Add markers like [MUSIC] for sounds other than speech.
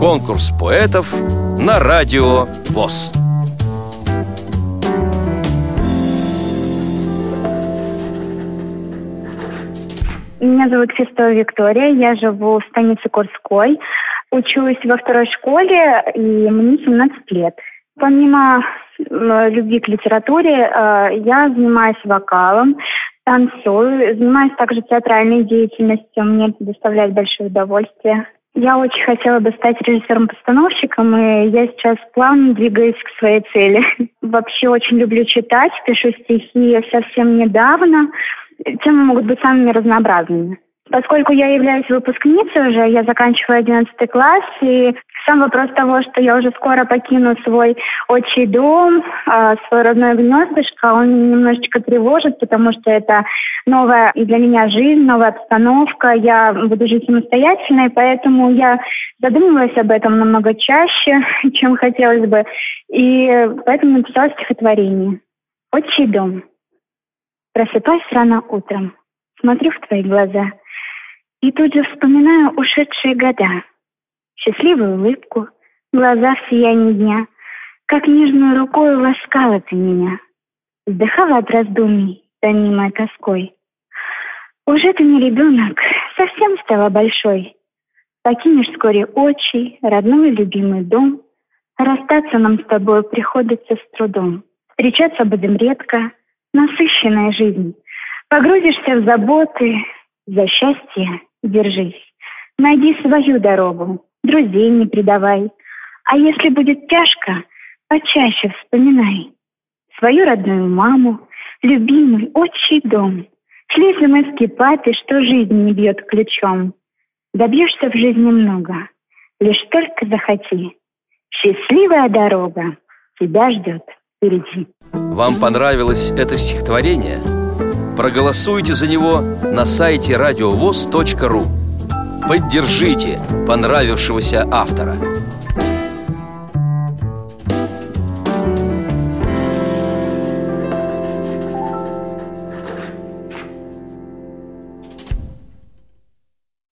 Конкурс поэтов на радио ВОЗ. Меня зовут Фестова Виктория, я живу в станице Курской, учусь во второй школе, и мне 17 лет. Помимо любви к литературе, э, я занимаюсь вокалом, танцую, занимаюсь также театральной деятельностью, мне доставляет большое удовольствие. Я очень хотела бы стать режиссером-постановщиком, и я сейчас плавно двигаюсь к своей цели. [LAUGHS] Вообще очень люблю читать, пишу стихи совсем недавно. Темы могут быть самыми разнообразными. Поскольку я являюсь выпускницей уже, я заканчиваю 11 класс, и сам вопрос того, что я уже скоро покину свой отчий дом, а, свой родной гнездышко, он немножечко тревожит, потому что это новая для меня жизнь, новая обстановка, я буду жить самостоятельно, и поэтому я задумывалась об этом намного чаще, [LAUGHS] чем хотелось бы, и поэтому написала стихотворение. «Отчий дом. Просыпаюсь рано утром, смотрю в твои глаза — и тут же вспоминаю ушедшие года, счастливую улыбку, глаза в сиянии дня, как нежную рукой ласкала ты меня. Вздыхала от раздумий, тонимой тоской. Уже ты не ребенок, совсем стала большой. Покинешь вскоре очи, родной любимый дом. Расстаться нам с тобой приходится с трудом. Встречаться будем редко, насыщенная жизнь. Погрузишься в заботы, за счастье держись. Найди свою дорогу, друзей не предавай. А если будет тяжко, почаще вспоминай. Свою родную маму, любимый отчий дом. Смс папе, что жизнь не бьет ключом. Добьешься в жизни много, лишь только захоти. Счастливая дорога тебя ждет впереди. Вам понравилось это стихотворение? Проголосуйте за него на сайте радиовоз.ру Поддержите понравившегося автора.